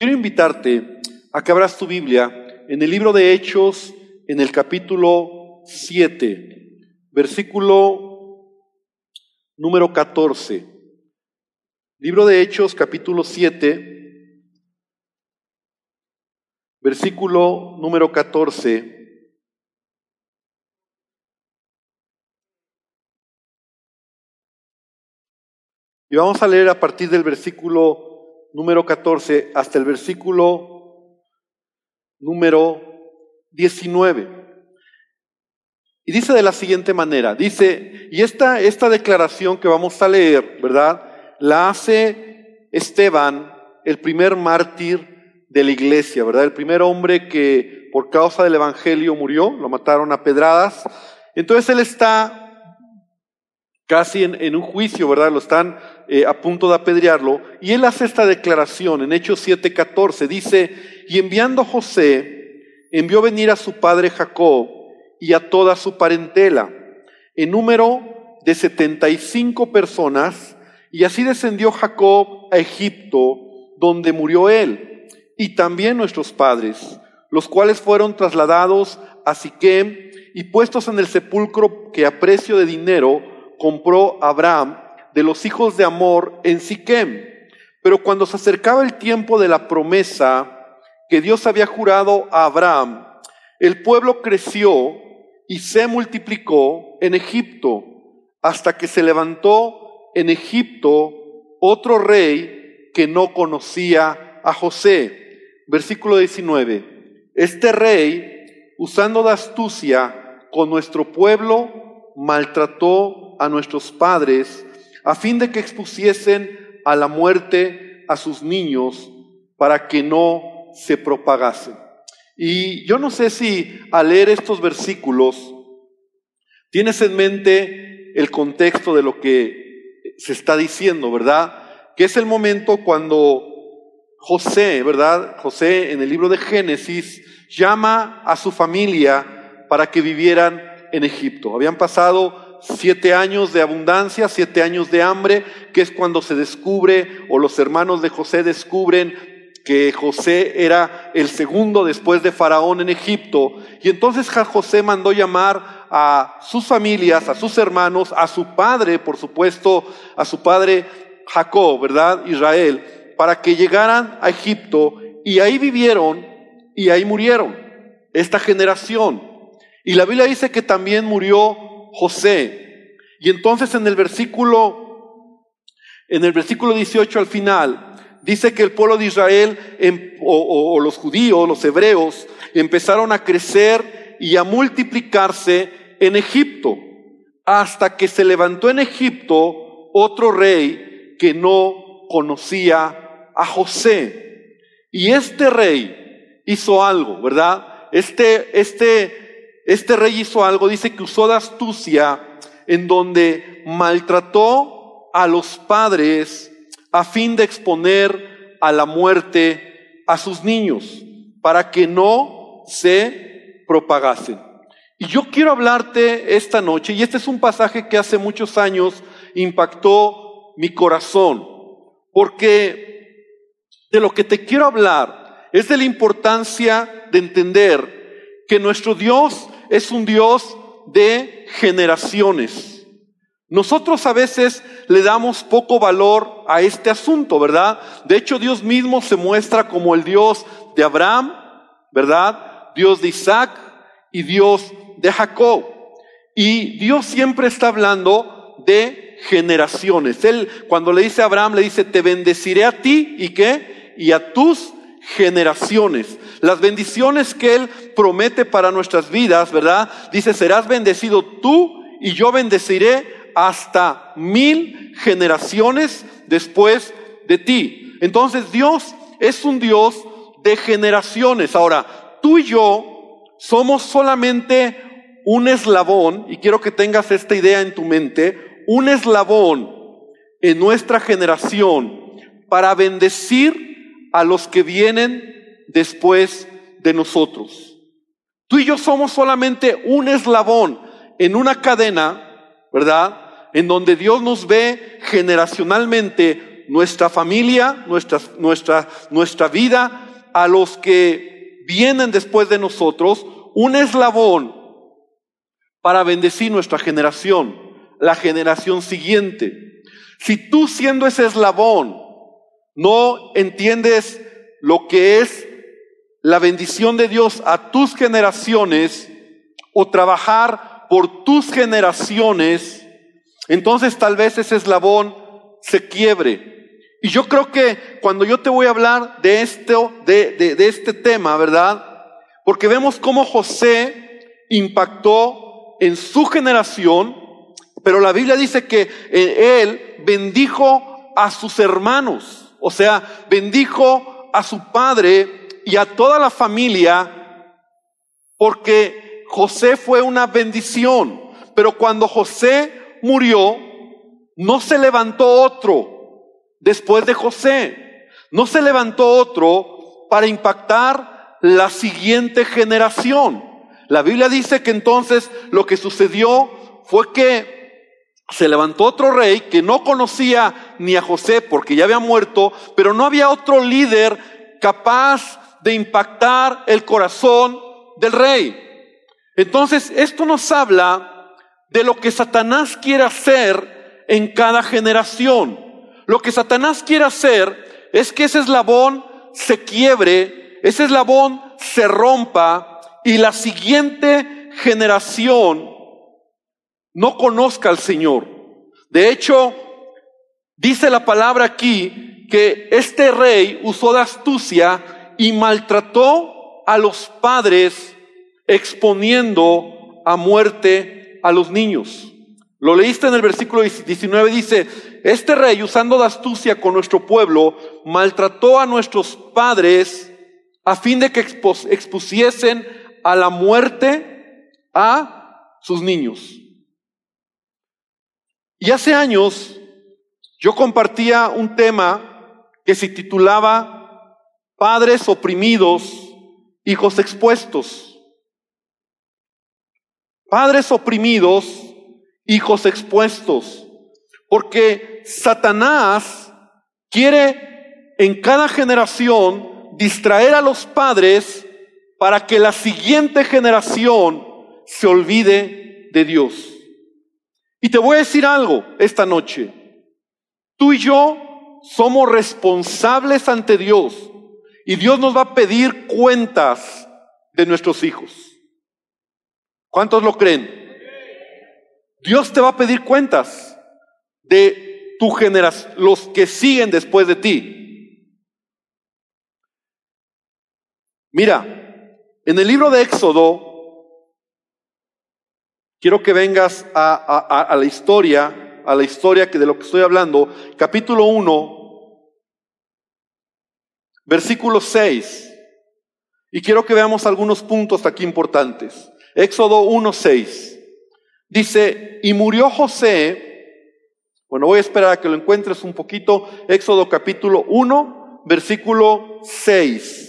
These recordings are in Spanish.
Quiero invitarte a que abras tu Biblia en el libro de Hechos, en el capítulo 7, versículo número 14. Libro de Hechos, capítulo 7, versículo número 14. Y vamos a leer a partir del versículo número 14 hasta el versículo número 19. Y dice de la siguiente manera, dice, y esta, esta declaración que vamos a leer, ¿verdad? La hace Esteban, el primer mártir de la iglesia, ¿verdad? El primer hombre que por causa del Evangelio murió, lo mataron a pedradas. Entonces él está casi en, un juicio, ¿verdad? Lo están eh, a punto de apedrearlo. Y él hace esta declaración en Hechos 7:14. Dice, y enviando José, envió venir a su padre Jacob y a toda su parentela, en número de 75 personas, y así descendió Jacob a Egipto, donde murió él, y también nuestros padres, los cuales fueron trasladados a Siquem y puestos en el sepulcro que a precio de dinero compró Abraham de los hijos de Amor en Siquem. Pero cuando se acercaba el tiempo de la promesa que Dios había jurado a Abraham, el pueblo creció y se multiplicó en Egipto, hasta que se levantó en Egipto otro rey que no conocía a José. Versículo 19. Este rey, usando de astucia con nuestro pueblo, maltrató a nuestros padres a fin de que expusiesen a la muerte a sus niños para que no se propagasen. Y yo no sé si al leer estos versículos tienes en mente el contexto de lo que se está diciendo, ¿verdad? Que es el momento cuando José, ¿verdad? José en el libro de Génesis llama a su familia para que vivieran en Egipto. Habían pasado siete años de abundancia, siete años de hambre, que es cuando se descubre o los hermanos de José descubren que José era el segundo después de Faraón en Egipto. Y entonces José mandó llamar a sus familias, a sus hermanos, a su padre, por supuesto, a su padre Jacob, ¿verdad? Israel, para que llegaran a Egipto y ahí vivieron y ahí murieron esta generación. Y la Biblia dice que también murió José. Y entonces en el versículo, en el versículo 18 al final, dice que el pueblo de Israel em, o, o los judíos, los hebreos, empezaron a crecer y a multiplicarse en Egipto, hasta que se levantó en Egipto otro rey que no conocía a José. Y este rey hizo algo, ¿verdad? Este, este este rey hizo algo, dice que usó de astucia en donde maltrató a los padres a fin de exponer a la muerte a sus niños para que no se propagasen. Y yo quiero hablarte esta noche, y este es un pasaje que hace muchos años impactó mi corazón, porque de lo que te quiero hablar es de la importancia de entender que nuestro Dios es un Dios de generaciones. Nosotros a veces le damos poco valor a este asunto, ¿verdad? De hecho, Dios mismo se muestra como el Dios de Abraham, ¿verdad? Dios de Isaac y Dios de Jacob. Y Dios siempre está hablando de generaciones. Él cuando le dice a Abraham, le dice, te bendeciré a ti y qué? Y a tus generaciones. Las bendiciones que Él promete para nuestras vidas, ¿verdad? Dice, serás bendecido tú y yo bendeciré hasta mil generaciones después de ti. Entonces Dios es un Dios de generaciones. Ahora, tú y yo somos solamente un eslabón, y quiero que tengas esta idea en tu mente, un eslabón en nuestra generación para bendecir a los que vienen después de nosotros. Tú y yo somos solamente un eslabón en una cadena, ¿verdad? En donde Dios nos ve generacionalmente nuestra familia, nuestra, nuestra, nuestra vida, a los que vienen después de nosotros, un eslabón para bendecir nuestra generación, la generación siguiente. Si tú siendo ese eslabón no entiendes lo que es la bendición de Dios a tus generaciones o trabajar por tus generaciones, entonces tal vez ese eslabón se quiebre. Y yo creo que cuando yo te voy a hablar de, esto, de, de este tema, ¿verdad? Porque vemos cómo José impactó en su generación, pero la Biblia dice que eh, él bendijo a sus hermanos, o sea, bendijo a su padre y a toda la familia, porque José fue una bendición. Pero cuando José murió, no se levantó otro después de José. No se levantó otro para impactar la siguiente generación. La Biblia dice que entonces lo que sucedió fue que se levantó otro rey que no conocía ni a José porque ya había muerto, pero no había otro líder capaz de impactar el corazón del rey. Entonces, esto nos habla de lo que Satanás quiere hacer en cada generación. Lo que Satanás quiere hacer es que ese eslabón se quiebre, ese eslabón se rompa y la siguiente generación no conozca al Señor. De hecho, dice la palabra aquí que este rey usó de astucia y maltrató a los padres exponiendo a muerte a los niños. Lo leíste en el versículo 19, dice, este rey usando de astucia con nuestro pueblo, maltrató a nuestros padres a fin de que expusiesen a la muerte a sus niños. Y hace años yo compartía un tema que se titulaba Padres oprimidos, hijos expuestos. Padres oprimidos, hijos expuestos. Porque Satanás quiere en cada generación distraer a los padres para que la siguiente generación se olvide de Dios. Y te voy a decir algo esta noche. Tú y yo somos responsables ante Dios y Dios nos va a pedir cuentas de nuestros hijos. ¿Cuántos lo creen? Dios te va a pedir cuentas de tu generación, los que siguen después de ti. Mira, en el libro de Éxodo, Quiero que vengas a, la historia, a la historia que de lo que estoy hablando, capítulo 1, versículo 6. Y quiero que veamos algunos puntos aquí importantes. Éxodo 1, 6. Dice, y murió José, bueno, voy a esperar a que lo encuentres un poquito, Éxodo capítulo 1, versículo 6.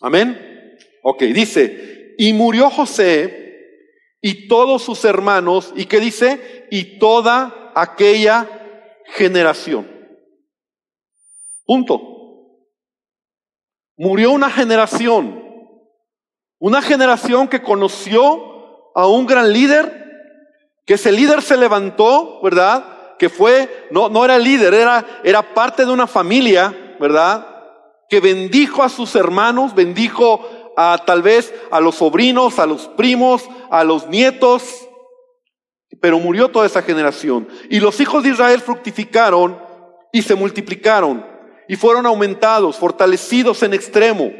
Amén. Ok, dice, y murió José y todos sus hermanos, ¿y qué dice? Y toda aquella generación. Punto. Murió una generación, una generación que conoció a un gran líder, que ese líder se levantó, ¿verdad? Que fue, no, no era líder, era, era parte de una familia, ¿verdad? que bendijo a sus hermanos, bendijo a tal vez a los sobrinos, a los primos, a los nietos, pero murió toda esa generación. Y los hijos de Israel fructificaron y se multiplicaron y fueron aumentados, fortalecidos en extremo,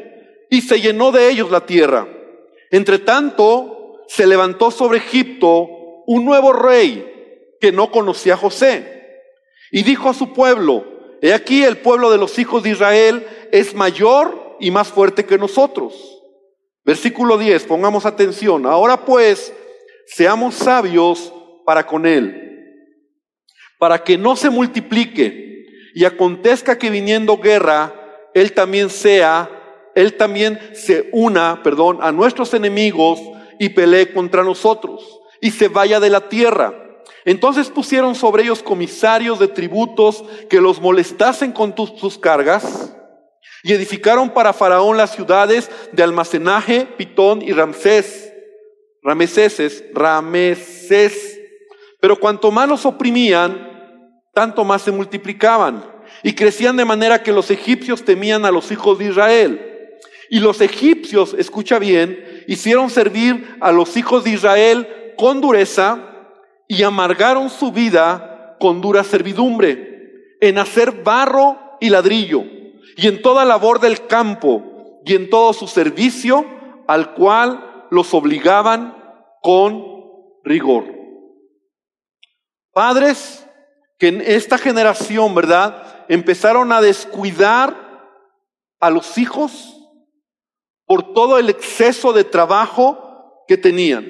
y se llenó de ellos la tierra. Entre tanto, se levantó sobre Egipto un nuevo rey que no conocía a José, y dijo a su pueblo, He aquí el pueblo de los hijos de Israel es mayor y más fuerte que nosotros. Versículo 10, pongamos atención. Ahora pues, seamos sabios para con él, para que no se multiplique y acontezca que viniendo guerra, él también sea, él también se una, perdón, a nuestros enemigos y pelee contra nosotros y se vaya de la tierra. Entonces pusieron sobre ellos comisarios de tributos que los molestasen con sus cargas y edificaron para Faraón las ciudades de almacenaje, Pitón y Ramsés, Rameses, Rameses. Pero cuanto más los oprimían, tanto más se multiplicaban y crecían de manera que los egipcios temían a los hijos de Israel. Y los egipcios, escucha bien, hicieron servir a los hijos de Israel con dureza y amargaron su vida con dura servidumbre, en hacer barro y ladrillo, y en toda labor del campo, y en todo su servicio, al cual los obligaban con rigor. Padres que en esta generación, ¿verdad? Empezaron a descuidar a los hijos por todo el exceso de trabajo que tenían.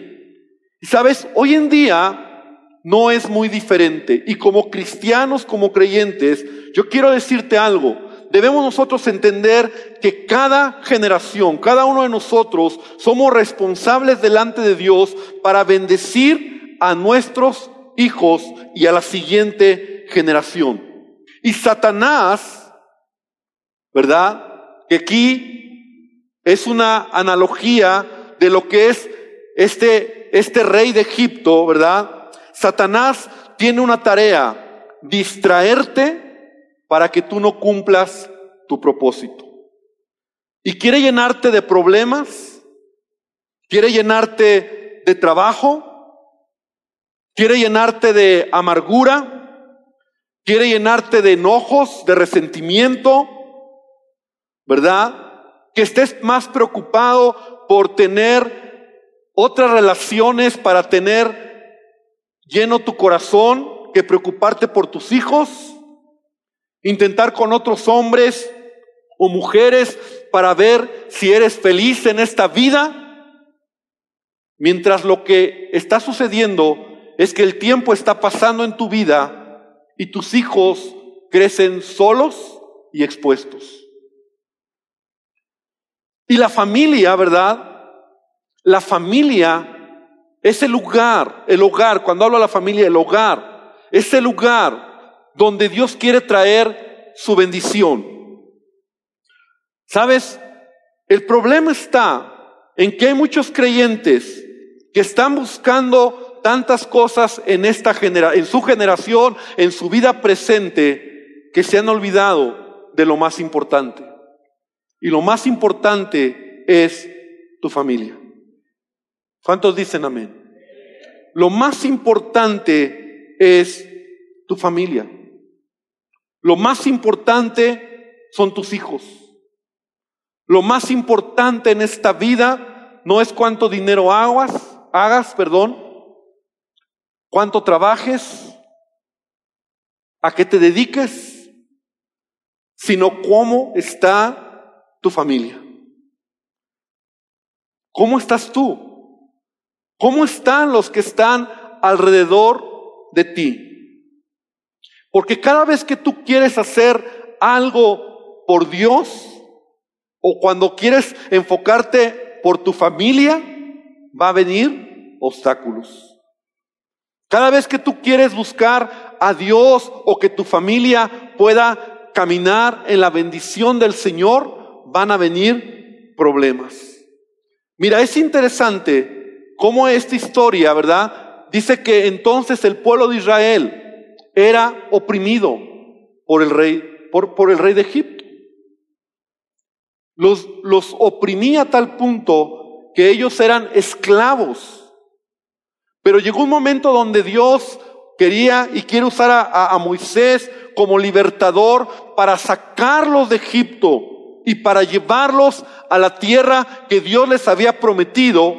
Y sabes, hoy en día no es muy diferente. Y como cristianos, como creyentes, yo quiero decirte algo. Debemos nosotros entender que cada generación, cada uno de nosotros, somos responsables delante de Dios para bendecir a nuestros hijos y a la siguiente generación. Y Satanás, ¿verdad? Que aquí es una analogía de lo que es este, este rey de Egipto, ¿verdad? Satanás tiene una tarea, distraerte para que tú no cumplas tu propósito. Y quiere llenarte de problemas, quiere llenarte de trabajo, quiere llenarte de amargura, quiere llenarte de enojos, de resentimiento, ¿verdad? Que estés más preocupado por tener otras relaciones, para tener lleno tu corazón que preocuparte por tus hijos, intentar con otros hombres o mujeres para ver si eres feliz en esta vida, mientras lo que está sucediendo es que el tiempo está pasando en tu vida y tus hijos crecen solos y expuestos. Y la familia, ¿verdad? La familia es el lugar, el hogar, cuando hablo a la familia, el hogar, es el lugar donde Dios quiere traer su bendición. ¿Sabes? El problema está en que hay muchos creyentes que están buscando tantas cosas en esta genera en su generación, en su vida presente, que se han olvidado de lo más importante. Y lo más importante es tu familia. ¿Cuántos dicen amén? Lo más importante es tu familia. Lo más importante son tus hijos. Lo más importante en esta vida no es cuánto dinero hagas, hagas, perdón, cuánto trabajes, a qué te dediques, sino cómo está tu familia. ¿Cómo estás tú? ¿Cómo están los que están alrededor de ti? Porque cada vez que tú quieres hacer algo por Dios, o cuando quieres enfocarte por tu familia, va a venir obstáculos. Cada vez que tú quieres buscar a Dios o que tu familia pueda caminar en la bendición del Señor, van a venir problemas. Mira, es interesante cómo esta historia, ¿verdad? Dice que entonces el pueblo de Israel era oprimido por el rey, por, por el rey de Egipto. Los, los oprimía a tal punto que ellos eran esclavos. Pero llegó un momento donde Dios quería y quiere usar a, a, Moisés como libertador para sacarlos de Egipto y para llevarlos a la tierra que Dios les había prometido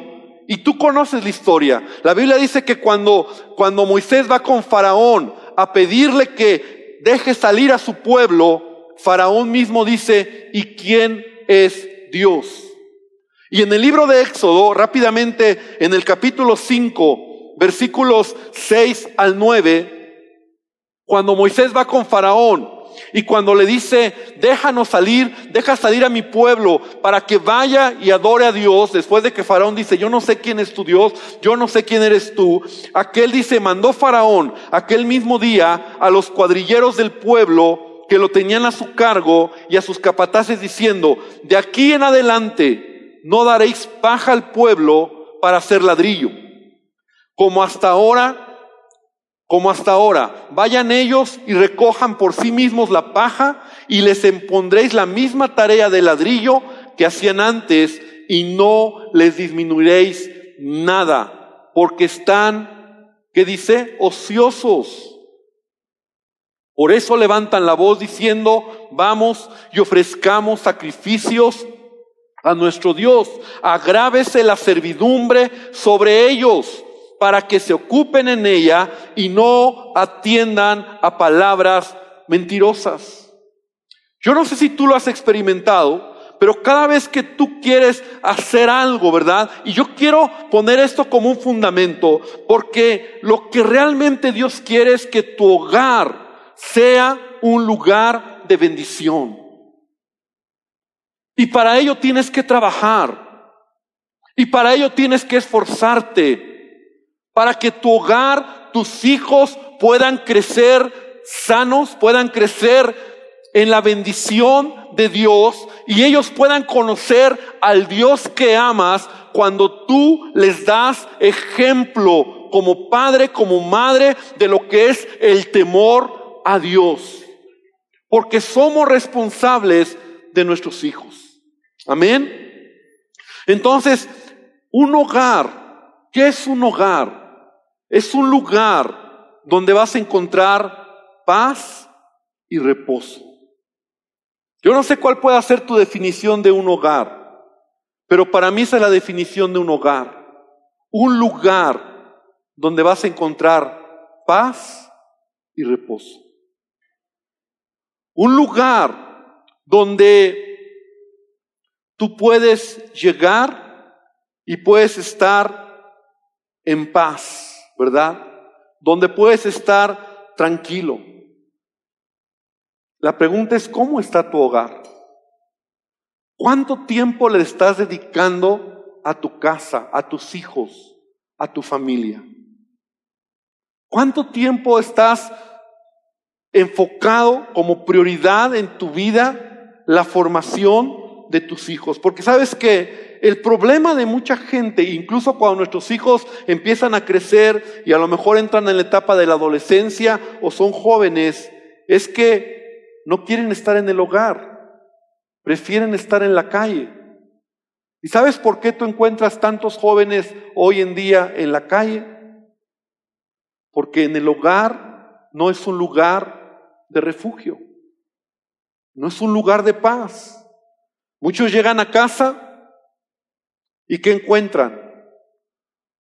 y tú conoces la historia. La Biblia dice que cuando, cuando Moisés va con Faraón a pedirle que deje salir a su pueblo, Faraón mismo dice, ¿y quién es Dios? Y en el libro de Éxodo, rápidamente, en el capítulo 5, versículos 6 al 9, cuando Moisés va con Faraón Y cuando le dice, déjanos salir, deja salir a mi pueblo para que vaya y adore a Dios, después de que Faraón dice, yo no sé quién es tu Dios, yo no sé quién eres tú, aquel dice, mandó Faraón aquel mismo día a los cuadrilleros del pueblo que lo tenían a su cargo y a sus capataces diciendo, de aquí en adelante no daréis paja al pueblo para hacer ladrillo. Como hasta ahora como hasta ahora. Vayan ellos y recojan por sí mismos la paja y les impondréis la misma tarea de ladrillo que hacían antes y no les disminuiréis nada, porque están, ¿qué dice? Ociosos. Por eso levantan la voz diciendo, vamos y ofrezcamos sacrificios a nuestro Dios. Agrávese la servidumbre sobre ellos para que se ocupen en ella y no atiendan a palabras mentirosas. Yo no sé si tú lo has experimentado, pero cada vez que tú quieres hacer algo, ¿verdad? Y yo quiero poner esto como un fundamento, porque lo que realmente Dios quiere es que tu hogar sea un lugar de bendición. Y para ello tienes que trabajar. Y para ello tienes que esforzarte para que tu hogar, tus hijos puedan crecer sanos, puedan crecer en la bendición de Dios y ellos puedan conocer al Dios que amas cuando tú les das ejemplo como padre, como madre de lo que es el temor a Dios. Porque somos responsables de nuestros hijos. Amén. Entonces, un hogar, ¿qué es un hogar? Es un lugar donde vas a encontrar paz y reposo. Yo no sé cuál puede ser tu definición de un hogar, pero para mí esa es la definición de un hogar. Un lugar donde vas a encontrar paz y reposo. Un lugar donde tú puedes llegar y puedes estar en paz ¿verdad? Donde puedes estar tranquilo. La pregunta es, ¿cómo está tu hogar? ¿Cuánto tiempo le estás dedicando a tu casa, a tus hijos, a tu familia? ¿Cuánto tiempo estás enfocado como prioridad en tu vida la formación de tus hijos? Porque sabes que el problema de mucha gente, incluso cuando nuestros hijos empiezan a crecer y a lo mejor entran en la etapa de la adolescencia o son jóvenes, es que no quieren estar en el hogar, prefieren estar en la calle. ¿Y sabes por qué tú encuentras tantos jóvenes hoy en día en la calle? Porque en el hogar no es un lugar de refugio, no es un lugar de paz. Muchos llegan a casa ¿Y qué encuentran?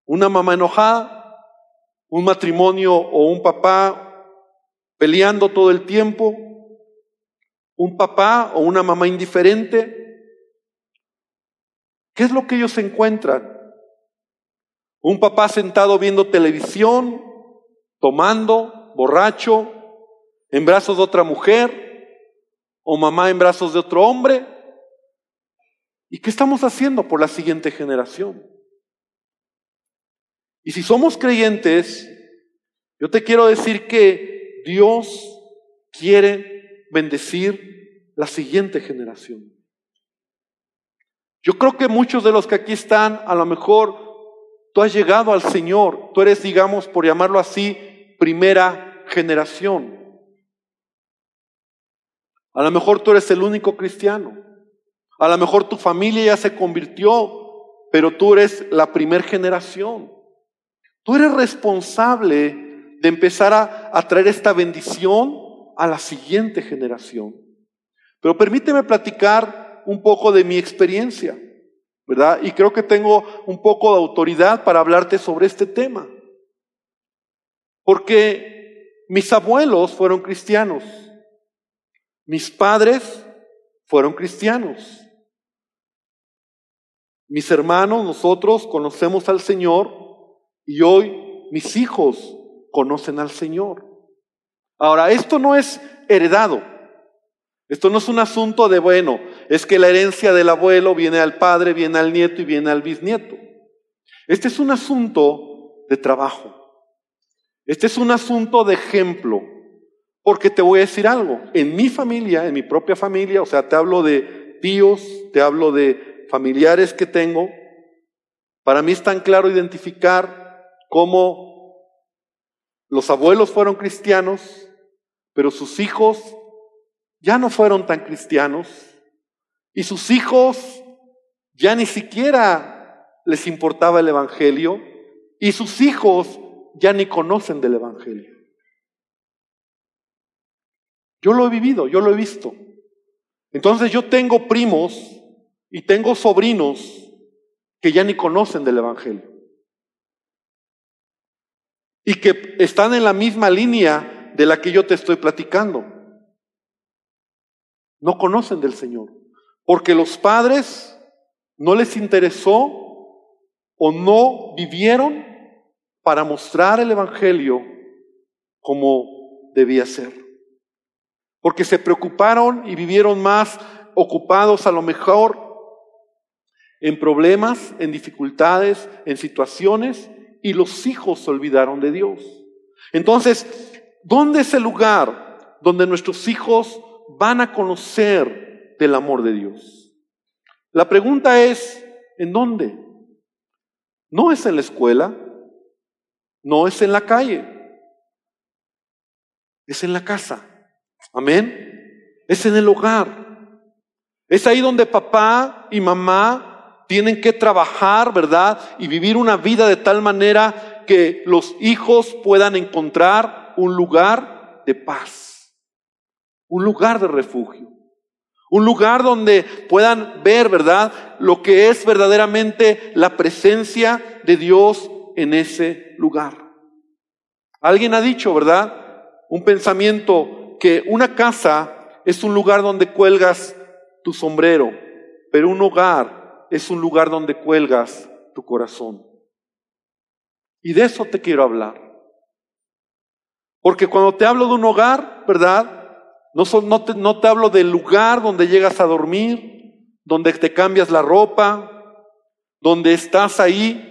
Una mamá enojada, un matrimonio o un papá peleando todo el tiempo, un papá o una mamá indiferente. ¿Qué es lo que ellos encuentran? Un papá sentado viendo televisión, tomando, borracho, en brazos de otra mujer, o mamá en brazos de otro hombre. ¿Y qué estamos haciendo por la siguiente generación? Y si somos creyentes, yo te quiero decir que Dios quiere bendecir la siguiente generación. Yo creo que muchos de los que aquí están, a lo mejor tú has llegado al Señor, tú eres, digamos, por llamarlo así, primera generación. A lo mejor tú eres el único cristiano. A lo mejor tu familia ya se convirtió, pero tú eres la primera generación. Tú eres responsable de empezar a, traer esta bendición a la siguiente generación. Pero permíteme platicar un poco de mi experiencia, ¿verdad? Y creo que tengo un poco de autoridad para hablarte sobre este tema. Porque mis abuelos fueron cristianos, mis padres fueron cristianos. Mis hermanos, nosotros conocemos al Señor y hoy mis hijos conocen al Señor. Ahora, esto no es heredado, Esto no es un asunto de, bueno, es que la herencia del abuelo viene al padre, viene al nieto y viene al bisnieto. Este es un asunto de trabajo. Este es un asunto de ejemplo. Porque te voy a decir algo, en mi familia, en mi propia familia, o sea, te hablo de tíos, te hablo de familiares que tengo, para mí es tan claro identificar cómo los abuelos fueron cristianos, pero sus hijos ya no fueron tan cristianos y sus hijos ya ni siquiera les importaba el Evangelio y sus hijos ya ni conocen del Evangelio. Yo lo he vivido, yo lo he visto. Entonces yo tengo primos y tengo sobrinos que ya ni conocen del Evangelio. Y que están en la misma línea de la que yo te estoy platicando. No conocen del Señor. Porque los padres no les interesó o no vivieron para mostrar el Evangelio como debía ser. Porque se preocuparon y vivieron más ocupados a lo mejor en problemas, en dificultades, en situaciones, y los hijos se olvidaron de Dios. Entonces, ¿dónde es el lugar donde nuestros hijos van a conocer del amor de Dios? La pregunta es, ¿en dónde? No es en la escuela, no es en la calle, es en la casa. Amén. Es en el hogar. Es ahí donde papá y mamá tienen que trabajar, ¿verdad? Y vivir una vida de tal manera que los hijos puedan encontrar un lugar de paz, un lugar de refugio, un lugar donde puedan ver, ¿verdad? Lo que es verdaderamente la presencia de Dios en ese lugar. Alguien ha dicho, ¿verdad? Un pensamiento que una casa es un lugar donde cuelgas tu sombrero, pero un hogar es un lugar donde cuelgas tu corazón. Y de eso te quiero hablar. Porque cuando te hablo de un hogar, ¿verdad? No, no, te, hablo del lugar donde llegas a dormir, donde te cambias la ropa, donde estás ahí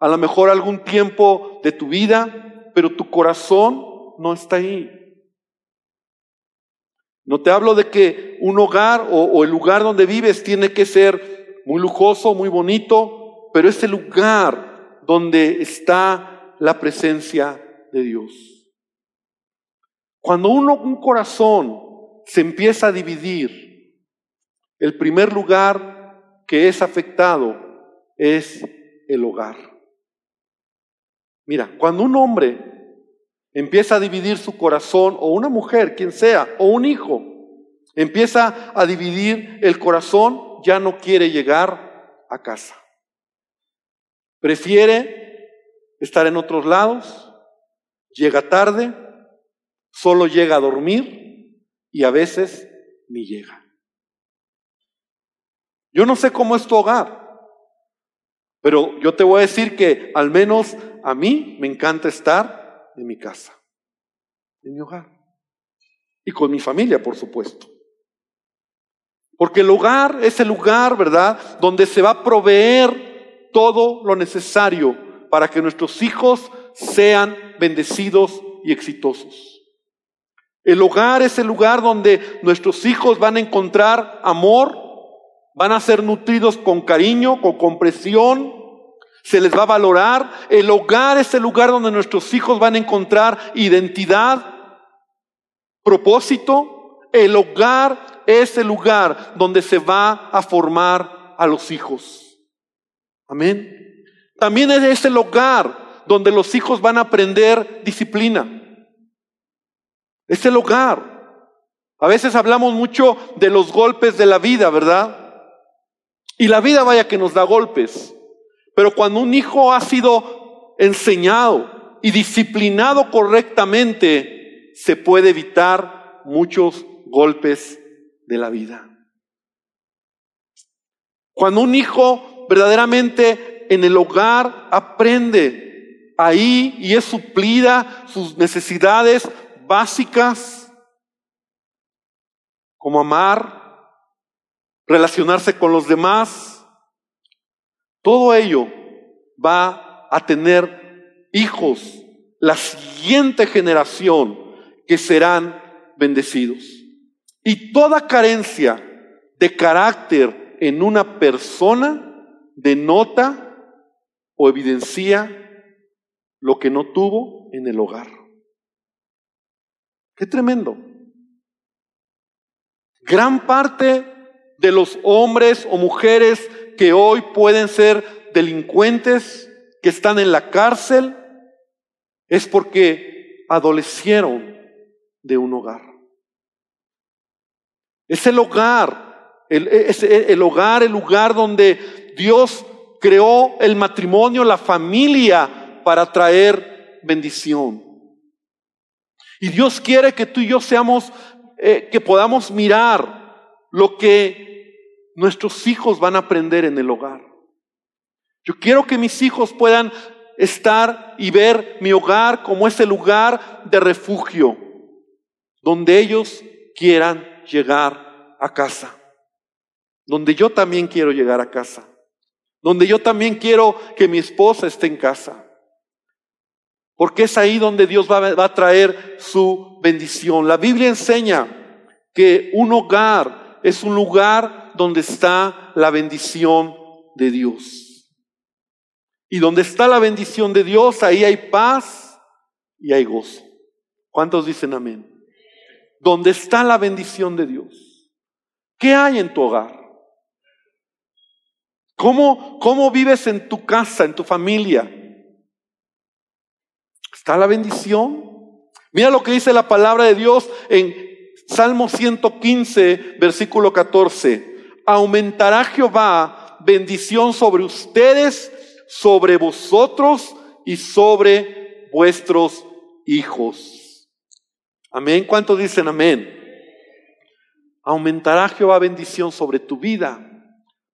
a lo mejor algún tiempo de tu vida, pero tu corazón no está ahí. No te hablo de que un hogar o el lugar donde vives tiene que ser muy lujoso, muy bonito, pero es el lugar donde está la presencia de Dios. Cuando uno, un corazón se empieza a dividir, el primer lugar que es afectado es el hogar. Mira, cuando un hombre empieza a dividir su corazón, o una mujer, quien sea, o un hijo, empieza a dividir el corazón, ya no quiere llegar a casa. Prefiere estar en otros lados, llega tarde, solo llega a dormir y a veces ni llega. Yo no sé cómo es tu hogar, pero yo te voy a decir que al menos a mí me encanta estar en mi casa, en mi hogar y con mi familia, por supuesto. Porque el hogar es el lugar, ¿verdad?, donde se va a proveer todo lo necesario para que nuestros hijos sean bendecidos y exitosos. El hogar es el lugar donde nuestros hijos van a encontrar amor, van a ser nutridos con cariño, con compresión, se les va a valorar. El hogar es el lugar donde nuestros hijos van a encontrar identidad, propósito. El hogar es el lugar donde se va a formar a los hijos. Amén. También es el hogar donde los hijos van a aprender disciplina. Es el hogar. A veces hablamos mucho de los golpes de la vida, ¿verdad? Y la vida vaya que nos da golpes. Pero cuando un hijo ha sido enseñado y disciplinado correctamente, se puede evitar muchos golpes de la vida. Cuando un hijo verdaderamente en el hogar aprende ahí y es suplida sus necesidades básicas, como amar, relacionarse con los demás. Todo ello va a tener hijos, la siguiente generación que serán bendecidos. Y toda carencia de carácter en una persona denota o evidencia lo que no tuvo en el hogar. Qué tremendo. Gran parte de los hombres o mujeres que hoy pueden ser delincuentes, que están en la cárcel, es porque adolecieron de un hogar. Es el hogar, el, es el hogar, el lugar donde Dios creó el matrimonio, la familia, para traer bendición. Y Dios quiere que tú y yo seamos, eh, que podamos mirar lo que nuestros hijos van a aprender en el hogar. Yo quiero que mis hijos puedan estar y ver mi hogar como ese lugar de refugio, donde ellos quieran llegar a casa, donde yo también quiero llegar a casa, donde yo también quiero que mi esposa esté en casa, porque es ahí donde Dios va, a traer su bendición. La Biblia enseña que un hogar es un lugar donde está la bendición de Dios. Y donde está la bendición de Dios, ahí hay paz y hay gozo. ¿Cuántos dicen amén? Donde está la bendición de Dios. ¿Qué hay en tu hogar? ¿Cómo, cómo vives en tu casa, en tu familia? ¿Está la bendición? Mira lo que dice la palabra de Dios en Salmo 115, versículo 14. Aumentará Jehová bendición sobre ustedes sobre vosotros y sobre vuestros hijos. Amén. ¿Cuántos dicen amén? Aumentará Jehová bendición sobre tu vida,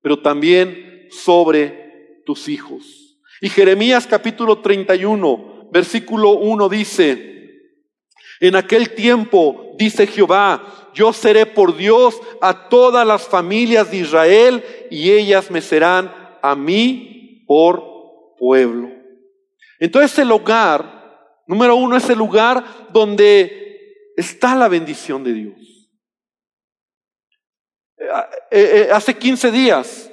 pero también sobre tus hijos. Y Jeremías capítulo 31, versículo 1 dice, en aquel tiempo, dice Jehová, yo seré por Dios a todas las familias de Israel y ellas me serán a mí por pueblo. Entonces el hogar, número uno, es el lugar donde está la bendición de Dios. Eh, eh, hace 15 días,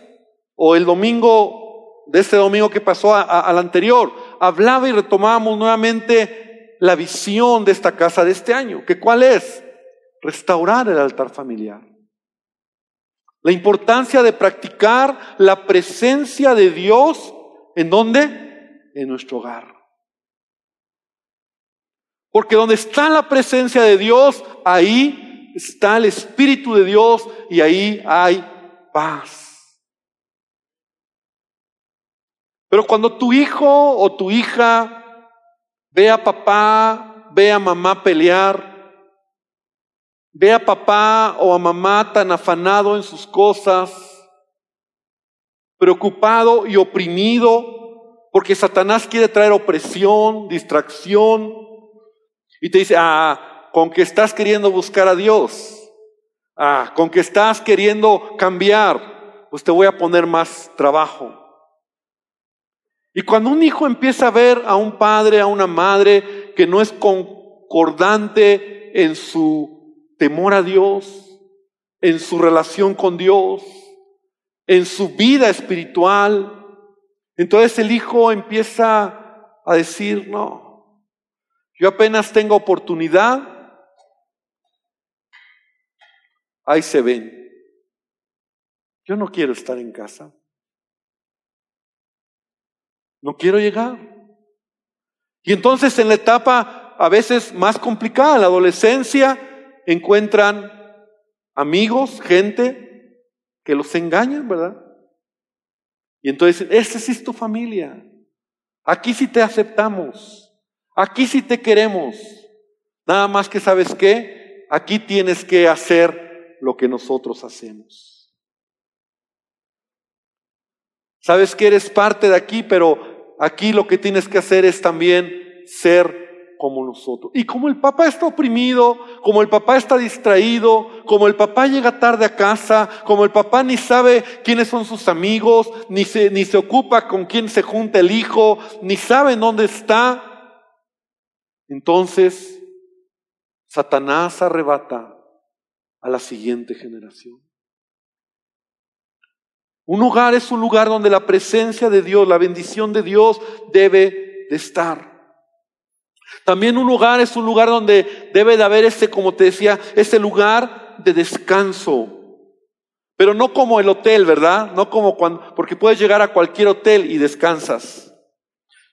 o el domingo, de este domingo que pasó al anterior, hablaba y retomábamos nuevamente la visión de esta casa de este año, que cuál es? Restaurar el altar familiar. La importancia de practicar la presencia de Dios, ¿en dónde? En nuestro hogar. Porque donde está la presencia de Dios, ahí está el Espíritu de Dios y ahí hay paz. Pero cuando tu hijo o tu hija ve a papá, ve a mamá pelear, Ve a papá o a mamá tan afanado en sus cosas, preocupado y oprimido, porque Satanás quiere traer opresión, distracción, y te dice, ah, con que estás queriendo buscar a Dios, ah, con que estás queriendo cambiar, pues te voy a poner más trabajo. Y cuando un hijo empieza a ver a un padre, a una madre que no es concordante en su temor a Dios, en su relación con Dios, en su vida espiritual. Entonces el hijo empieza a decir, no, yo apenas tengo oportunidad, ahí se ven. Yo no quiero estar en casa. No quiero llegar. Y entonces en la etapa a veces más complicada, la adolescencia, encuentran amigos, gente que los engañan, ¿verdad? Y entonces, esa sí es tu familia. Aquí sí te aceptamos. Aquí sí te queremos. Nada más que sabes qué, aquí tienes que hacer lo que nosotros hacemos. Sabes que eres parte de aquí, pero aquí lo que tienes que hacer es también ser como nosotros. Y como el papá está oprimido, como el papá está distraído, como el papá llega tarde a casa, como el papá ni sabe quiénes son sus amigos, ni se, ni se ocupa con quién se junta el hijo, ni sabe dónde está, entonces Satanás arrebata a la siguiente generación. Un hogar es un lugar donde la presencia de Dios, la bendición de Dios debe de estar. También un lugar es un lugar donde debe de haber ese, como te decía, ese lugar de descanso. Pero no como el hotel, ¿verdad? No como cuando, porque puedes llegar a cualquier hotel y descansas.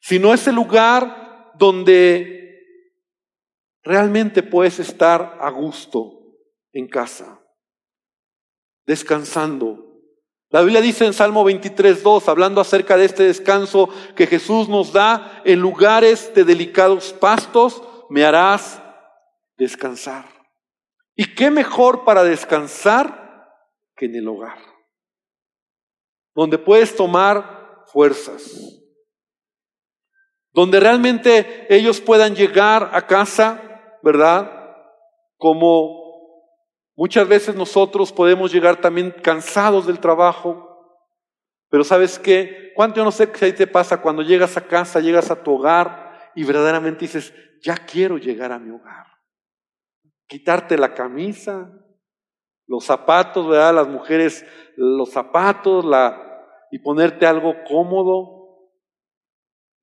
Sino ese lugar donde realmente puedes estar a gusto en casa, descansando, la Biblia dice en Salmo 23, 2, hablando acerca de este descanso que Jesús nos da en lugares de delicados pastos, me harás descansar. ¿Y qué mejor para descansar que en el hogar? Donde puedes tomar fuerzas. Donde realmente ellos puedan llegar a casa, ¿verdad? Como Muchas veces nosotros podemos llegar también cansados del trabajo, pero ¿sabes qué? ¿Cuánto yo no sé qué te pasa cuando llegas a casa, llegas a tu hogar y verdaderamente dices, ya quiero llegar a mi hogar? Quitarte la camisa, los zapatos, ¿verdad? Las mujeres, los zapatos, la, y ponerte algo cómodo,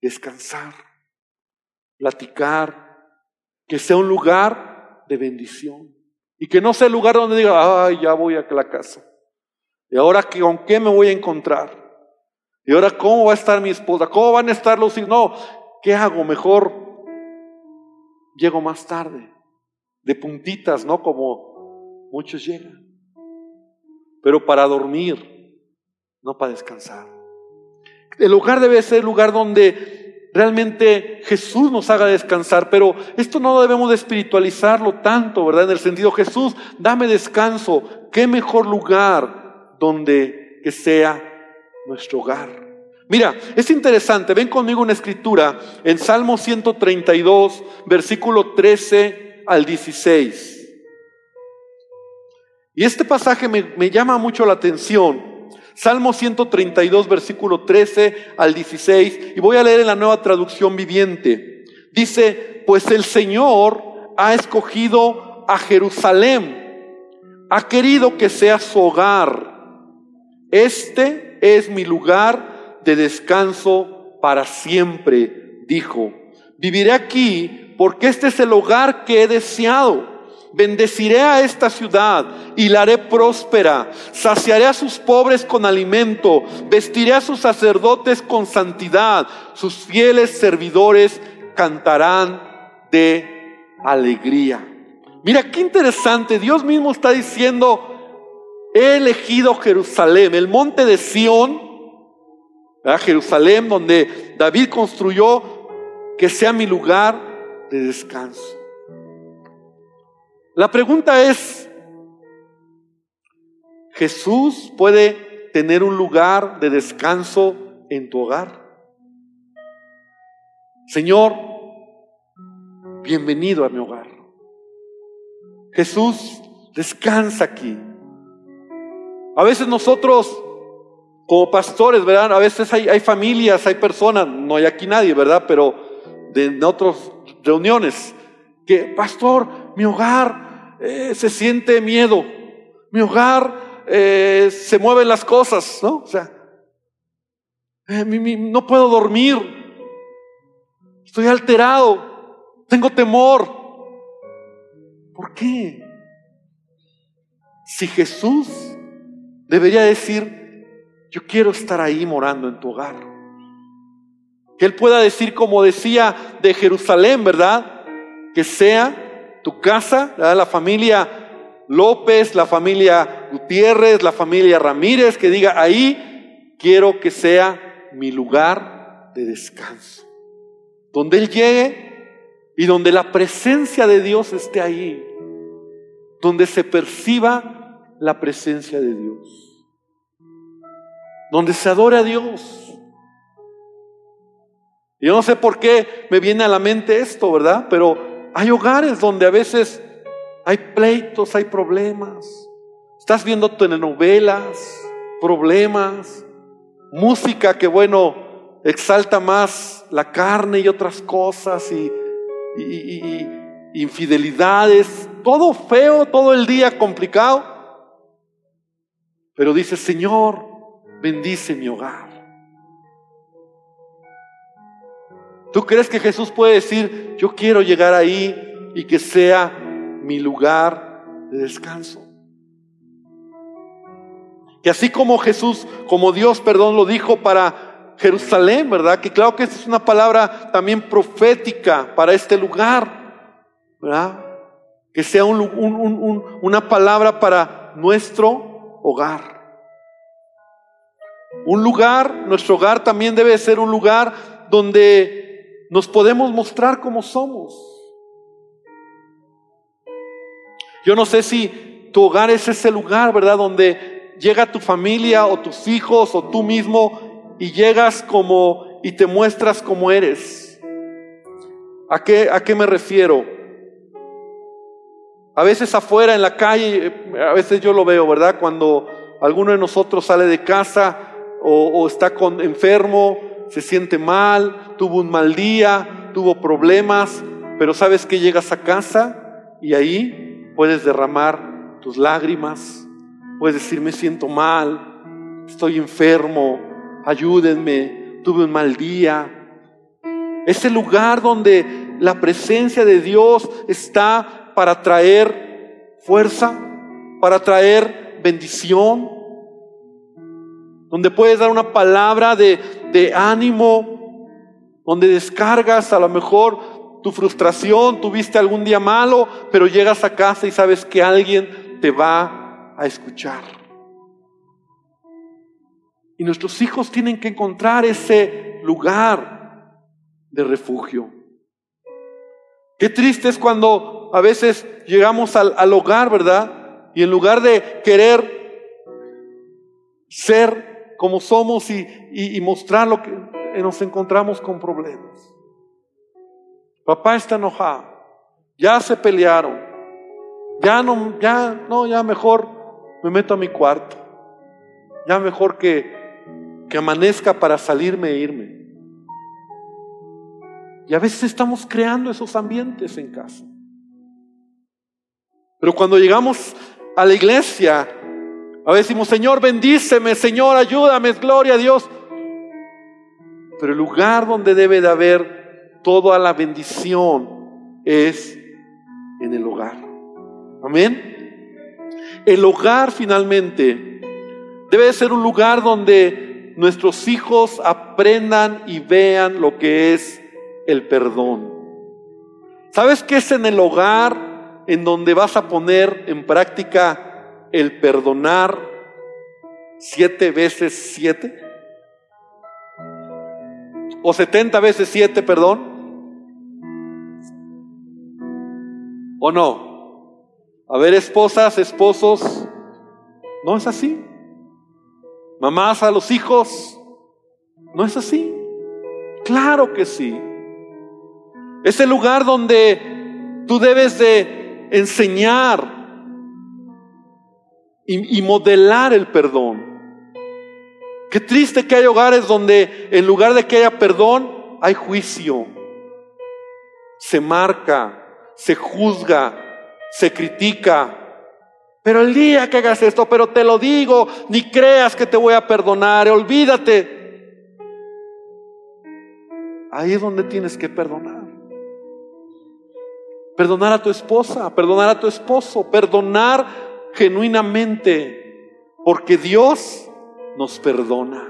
descansar, platicar, que sea un lugar de bendición. Y que no sea el lugar donde diga, ay, ya voy a la casa. ¿Y ahora con qué me voy a encontrar? ¿Y ahora cómo va a estar mi esposa? ¿Cómo van a estar los hijos? No, ¿qué hago? Mejor llego más tarde. De puntitas, ¿no? Como muchos llegan. Pero para dormir, no para descansar. El lugar debe ser el lugar donde realmente Jesús nos haga descansar, pero esto no debemos de espiritualizarlo tanto, ¿verdad? En el sentido, Jesús, dame descanso, qué mejor lugar donde que sea nuestro hogar. Mira, es interesante, ven conmigo una escritura en Salmo 132, versículo 13 al 16. Y este pasaje me, me llama mucho la atención Salmo 132, versículo 13 al 16, y voy a leer en la nueva traducción viviente. Dice, pues el Señor ha escogido a Jerusalén, ha querido que sea su hogar. Este es mi lugar de descanso para siempre, dijo. Viviré aquí porque este es el hogar que he deseado Bendeciré a esta ciudad y la haré próspera. Saciaré a sus pobres con alimento. Vestiré a sus sacerdotes con santidad. Sus fieles servidores cantarán de alegría. Mira qué interesante. Dios mismo está diciendo, he elegido Jerusalén, el monte de Sión, Jerusalén donde David construyó, que sea mi lugar de descanso. La pregunta es, ¿Jesús puede tener un lugar de descanso en tu hogar? Señor, bienvenido a mi hogar. Jesús, descansa aquí. A veces nosotros, como pastores, ¿verdad? A veces hay, hay familias, hay personas, no hay aquí nadie, ¿verdad? Pero de otras reuniones, que, pastor, mi hogar eh, se siente miedo, mi hogar eh, se mueven las cosas, ¿no? O sea, eh, no puedo dormir, estoy alterado, tengo temor. ¿Por qué? Si Jesús debería decir, yo quiero estar ahí morando en tu hogar. Que Él pueda decir como decía de Jerusalén, ¿verdad? Que sea tu casa, la familia López, la familia Gutiérrez, la familia Ramírez, que diga, ahí quiero que sea mi lugar de descanso. Donde Él llegue y donde la presencia de Dios esté ahí. Donde se perciba la presencia de Dios. Donde se adore a Dios. Yo no sé por qué me viene a la mente esto, ¿verdad? Pero hay hogares donde a veces hay pleitos, hay problemas. Estás viendo telenovelas, problemas, música que, bueno, exalta más la carne y otras cosas y, infidelidades, todo feo, todo el día complicado. Pero dice, Señor, bendice mi hogar. ¿Tú crees que Jesús puede decir, yo quiero llegar ahí y que sea mi lugar de descanso? Que así como Jesús, como Dios, perdón, lo dijo para Jerusalén, ¿verdad? Que claro que es una palabra también profética para este lugar, ¿verdad? Que sea una palabra para nuestro hogar. Un lugar, nuestro hogar también debe ser un lugar donde nos podemos mostrar como somos. Yo no sé si tu hogar es ese lugar, ¿verdad? Donde llega tu familia o tus hijos o tú mismo y llegas como y te muestras como eres. ¿A qué, a qué me refiero? A veces afuera en la calle, a veces yo lo veo, ¿verdad? Cuando alguno de nosotros sale de casa o, o está con, enfermo se siente mal, tuvo un mal día, tuvo problemas, pero sabes que llegas a casa y ahí puedes derramar tus lágrimas, puedes decir me siento mal, estoy enfermo, ayúdenme, tuve un mal día. Ese lugar donde la presencia de Dios está para traer fuerza, para traer bendición, donde puedes dar una palabra de, ánimo, donde descargas a lo mejor tu frustración, tuviste algún día malo, pero llegas a casa y sabes que alguien te va a escuchar. Y nuestros hijos tienen que encontrar ese lugar de refugio. Qué triste es cuando a veces llegamos al hogar, ¿verdad? Y en lugar de querer ser como somos y, mostrar lo que nos encontramos con problemas. Papá está enojado, ya se pelearon, ya no, ya, no, ya mejor me meto a mi cuarto, ya mejor que, que amanezca para salirme e irme. Y a veces estamos creando esos ambientes en casa. Pero cuando llegamos a la iglesia, a veces decimos, Señor, bendíceme, Señor, ayúdame, gloria a Dios. Pero el lugar donde debe de haber toda la bendición es en el hogar. Amén. El hogar finalmente debe de ser un lugar donde nuestros hijos aprendan y vean lo que es el perdón. ¿Sabes qué es en el hogar en donde vas a poner en práctica el perdonar siete veces siete? ¿O setenta veces siete, perdón? ¿O no? A ver, esposas, esposos, no es así. Mamás a los hijos, no es así. Claro que sí. Es el lugar donde tú debes de enseñar y, modelar el perdón. Qué triste que hay hogares donde en lugar de que haya perdón, hay juicio. Se marca, se juzga, se critica. Pero el día que hagas esto, pero te lo digo, ni creas que te voy a perdonar, olvídate. Ahí es donde tienes que perdonar. Perdonar a tu esposa, perdonar a tu esposo, perdonar genuinamente, porque Dios nos perdona.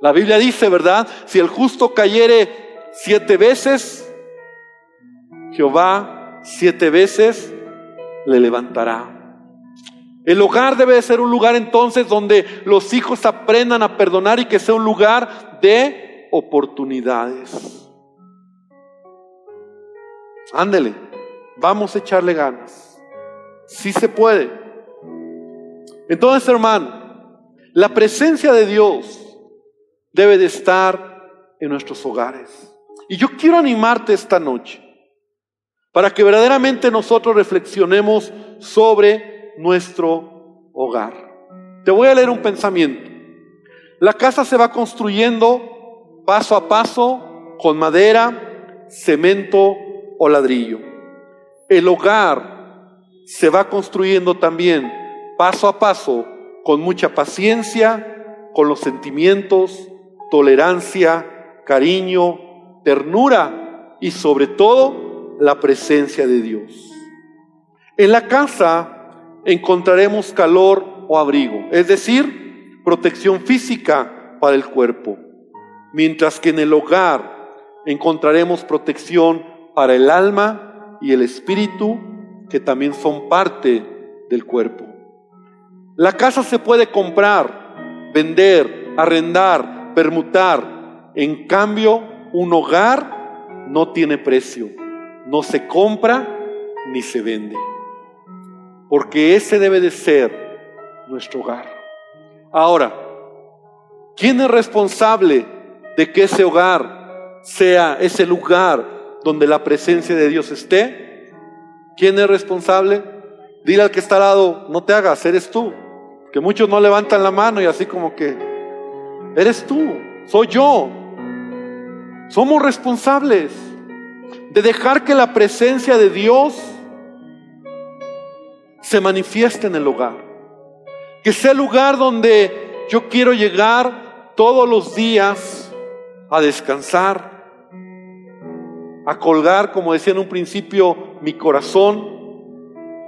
La Biblia dice, ¿verdad? Si el justo cayere siete veces, Jehová siete veces le levantará. El hogar debe ser un lugar entonces donde los hijos aprendan a perdonar y que sea un lugar de oportunidades. Ándele, vamos a echarle ganas. Sí se puede. Entonces, hermano, la presencia de Dios debe de estar en nuestros hogares. Y yo quiero animarte esta noche para que verdaderamente nosotros reflexionemos sobre nuestro hogar. Te voy a leer un pensamiento. La casa se va construyendo paso a paso con madera, cemento o ladrillo. El hogar se va construyendo también paso a paso con mucha paciencia, con los sentimientos, tolerancia, cariño, ternura y sobre todo la presencia de Dios. En la casa encontraremos calor o abrigo, es decir, protección física para el cuerpo, mientras que en el hogar encontraremos protección para el alma y el espíritu, que también son parte del cuerpo. La casa se puede comprar, vender, arrendar, permutar. En cambio, un hogar no tiene precio. No se compra ni se vende. Porque ese debe de ser nuestro hogar. Ahora, ¿quién es responsable de que ese hogar sea ese lugar donde la presencia de Dios esté? ¿Quién es responsable? Dile al que está al lado, no te hagas, eres tú. Que muchos no levantan la mano y así como que, eres tú, soy yo. Somos responsables de dejar que la presencia de Dios se manifieste en el hogar. Que sea el lugar donde yo quiero llegar todos los días a descansar, a colgar, como decía en un principio, mi corazón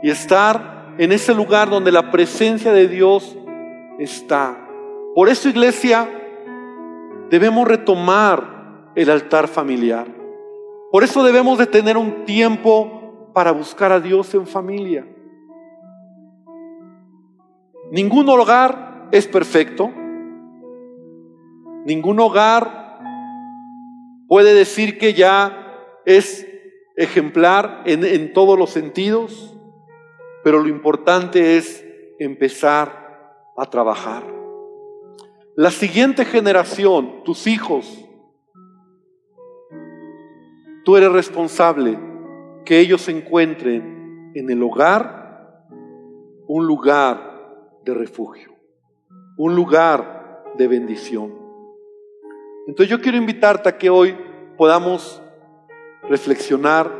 y estar en ese lugar donde la presencia de Dios está. Por eso, iglesia, debemos retomar el altar familiar. Por eso debemos de tener un tiempo para buscar a Dios en familia. Ningún hogar es perfecto. Ningún hogar puede decir que ya es ejemplar en, en todos los sentidos pero lo importante es empezar a trabajar. La siguiente generación, tus hijos, tú eres responsable que ellos encuentren en el hogar un lugar de refugio, un lugar de bendición. Entonces yo quiero invitarte a que hoy podamos reflexionar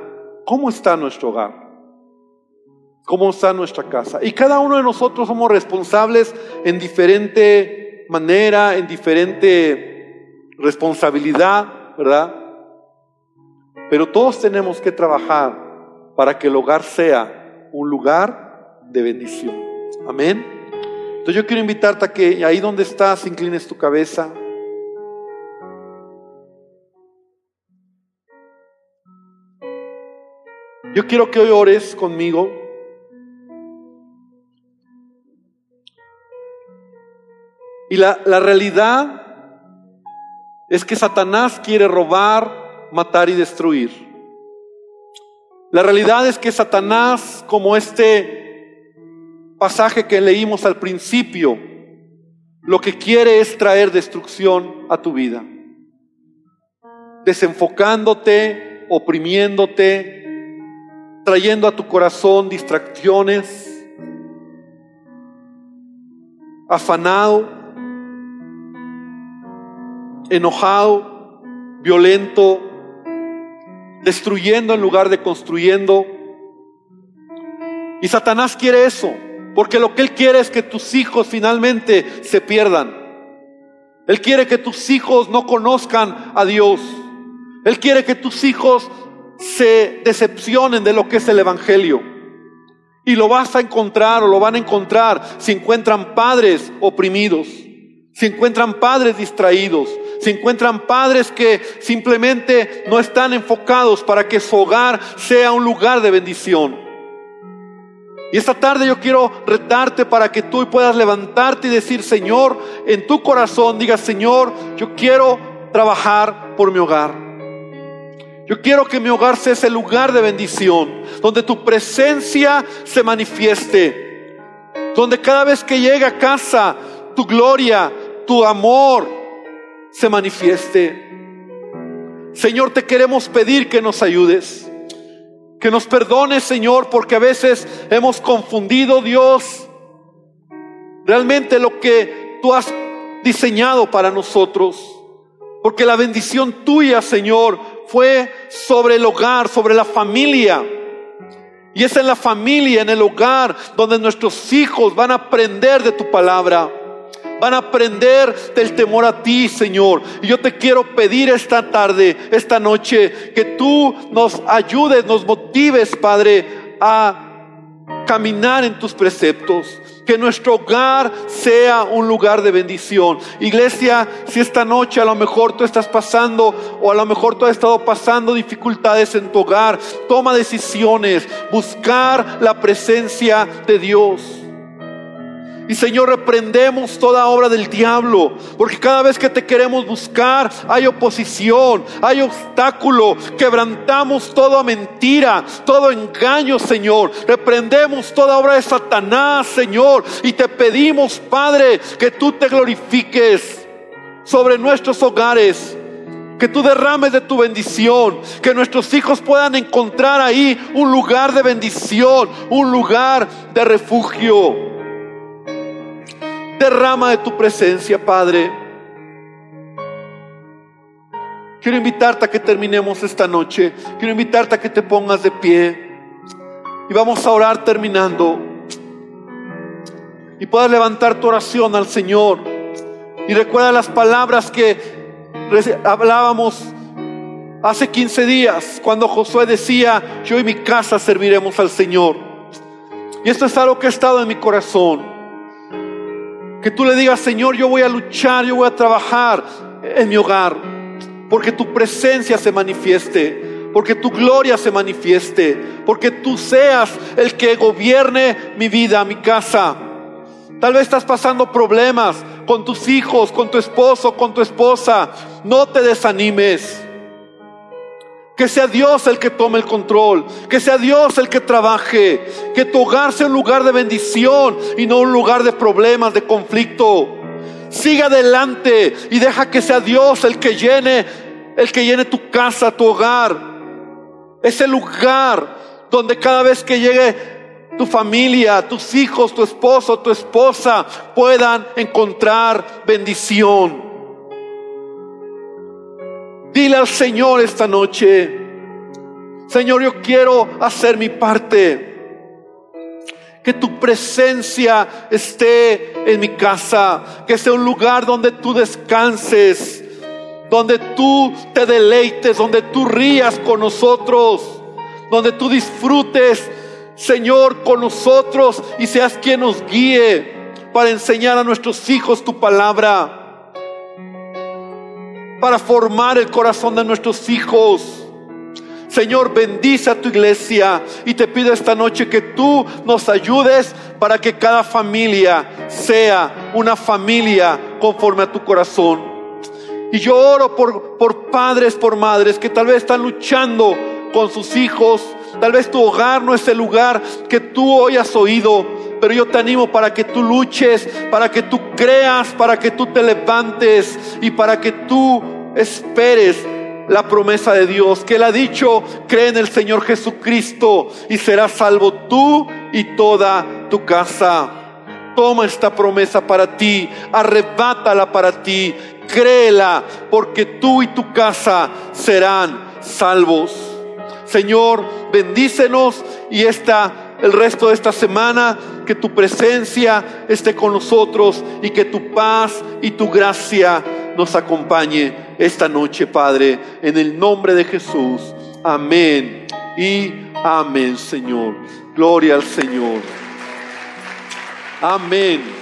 cómo está nuestro hogar cómo está nuestra casa. Y cada uno de nosotros somos responsables en diferente manera, en diferente responsabilidad, ¿verdad? Pero todos tenemos que trabajar para que el hogar sea un lugar de bendición. Amén. Entonces yo quiero invitarte a que ahí donde estás inclines tu cabeza. Yo quiero que hoy ores conmigo. Y la, realidad es que Satanás quiere robar, matar y destruir. La realidad es que Satanás, como este pasaje que leímos al principio, lo que quiere es traer destrucción a tu vida, desenfocándote, oprimiéndote, trayendo a tu corazón distracciones, afanado enojado, violento, destruyendo en lugar de construyendo. Y Satanás quiere eso, porque lo que él quiere es que tus hijos finalmente se pierdan. Él quiere que tus hijos no conozcan a Dios. Él quiere que tus hijos se decepcionen de lo que es el Evangelio. Y lo vas a encontrar o lo van a encontrar si encuentran padres oprimidos, si encuentran padres distraídos, se encuentran padres que simplemente no están enfocados para que su hogar sea un lugar de bendición. Y esta tarde yo quiero retarte para que tú puedas levantarte y decir, Señor, en tu corazón, diga, Señor, yo quiero trabajar por mi hogar. Yo quiero que mi hogar sea ese lugar de bendición, donde tu presencia se manifieste, donde cada vez que llegue a casa, tu gloria, tu amor, se manifieste. Señor, te queremos pedir que nos ayudes. Que nos perdones, Señor, porque a veces hemos confundido, Dios, realmente lo que tú has diseñado para nosotros. Porque la bendición tuya, Señor, fue sobre el hogar, sobre la familia. Y es en la familia, en el hogar, donde nuestros hijos van a aprender de tu palabra. Van a aprender del temor a ti, Señor. Y yo te quiero pedir esta tarde, esta noche, que tú nos ayudes, nos motives, Padre, a caminar en tus preceptos. Que nuestro hogar sea un lugar de bendición. Iglesia, si esta noche a lo mejor tú estás pasando o a lo mejor tú has estado pasando dificultades en tu hogar, toma decisiones, buscar la presencia de Dios. Y Señor, reprendemos toda obra del diablo, porque cada vez que te queremos buscar hay oposición, hay obstáculo, quebrantamos toda mentira, todo engaño, Señor. Reprendemos toda obra de Satanás, Señor, y te pedimos, Padre, que tú te glorifiques sobre nuestros hogares. Que tú derrames de tu bendición, que nuestros hijos puedan encontrar ahí un lugar de bendición, un lugar de refugio. Derrama de tu presencia, Padre. Quiero invitarte a que terminemos esta noche. Quiero invitarte a que te pongas de pie. Y vamos a orar terminando. Y puedas levantar tu oración al Señor. Y recuerda las palabras que hablábamos hace 15 días, cuando Josué decía, yo y mi casa serviremos al Señor. Y esto es algo que ha estado en mi corazón. Que tú le digas, Señor, yo voy a luchar, yo voy a trabajar en mi hogar, porque tu presencia se manifieste, porque tu gloria se manifieste, porque tú seas el que gobierne mi vida, mi casa. Tal vez estás pasando problemas con tus hijos, con tu esposo, con tu esposa. No te desanimes. Que sea Dios el que tome el control. Que sea Dios el que trabaje. Que tu hogar sea un lugar de bendición y no un lugar de problemas, de conflicto. Siga adelante y deja que sea Dios el que llene, el que llene tu casa, tu hogar. Ese lugar donde cada vez que llegue tu familia, tus hijos, tu esposo, tu esposa puedan encontrar bendición. Dile al Señor esta noche, Señor, yo quiero hacer mi parte. Que tu presencia esté en mi casa, que sea un lugar donde tú descanses, donde tú te deleites, donde tú rías con nosotros, donde tú disfrutes, Señor, con nosotros y seas quien nos guíe para enseñar a nuestros hijos tu palabra para formar el corazón de nuestros hijos. Señor, bendice a tu iglesia y te pido esta noche que tú nos ayudes para que cada familia sea una familia conforme a tu corazón. Y yo oro por, por padres, por madres que tal vez están luchando con sus hijos. Tal vez tu hogar no es el lugar que tú hoy has oído, pero yo te animo para que tú luches, para que tú creas, para que tú te levantes y para que tú esperes la promesa de Dios, que Él ha dicho, cree en el Señor Jesucristo y serás salvo tú y toda tu casa. Toma esta promesa para ti, arrebátala para ti, créela, porque tú y tu casa serán salvos. Señor, bendícenos y esta el resto de esta semana, que tu presencia esté con nosotros y que tu paz y tu gracia nos acompañe esta noche, Padre, en el nombre de Jesús. Amén y amén, Señor. Gloria al Señor. Amén.